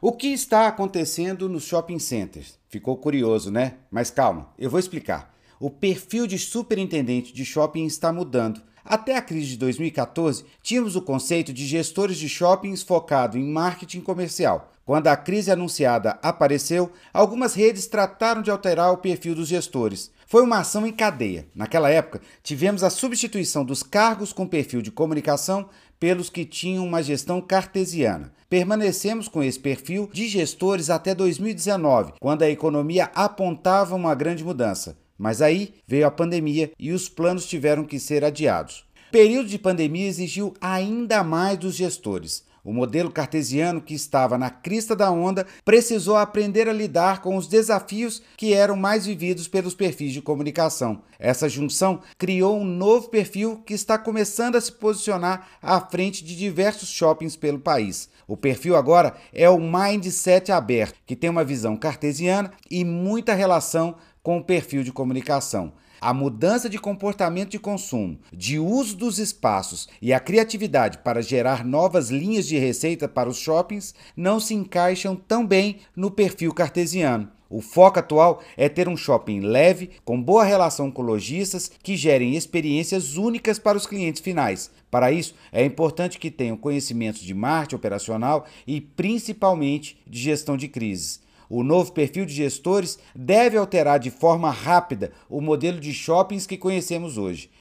O que está acontecendo nos shopping centers? Ficou curioso, né? Mas calma, eu vou explicar. O perfil de superintendente de shopping está mudando. Até a crise de 2014, tínhamos o conceito de gestores de shoppings focado em marketing comercial. Quando a crise anunciada apareceu, algumas redes trataram de alterar o perfil dos gestores. Foi uma ação em cadeia. Naquela época, tivemos a substituição dos cargos com perfil de comunicação pelos que tinham uma gestão cartesiana. Permanecemos com esse perfil de gestores até 2019, quando a economia apontava uma grande mudança. Mas aí veio a pandemia e os planos tiveram que ser adiados. O período de pandemia exigiu ainda mais dos gestores. O modelo cartesiano, que estava na crista da onda, precisou aprender a lidar com os desafios que eram mais vividos pelos perfis de comunicação. Essa junção criou um novo perfil que está começando a se posicionar à frente de diversos shoppings pelo país. O perfil agora é o mindset aberto, que tem uma visão cartesiana e muita relação com o perfil de comunicação. A mudança de comportamento de consumo, de uso dos espaços e a criatividade para gerar novas linhas de receita para os shoppings não se encaixam tão bem no perfil cartesiano. O foco atual é ter um shopping leve, com boa relação com lojistas, que gerem experiências únicas para os clientes finais. Para isso, é importante que tenham conhecimentos de marketing operacional e principalmente de gestão de crises. O novo perfil de gestores deve alterar de forma rápida o modelo de shoppings que conhecemos hoje.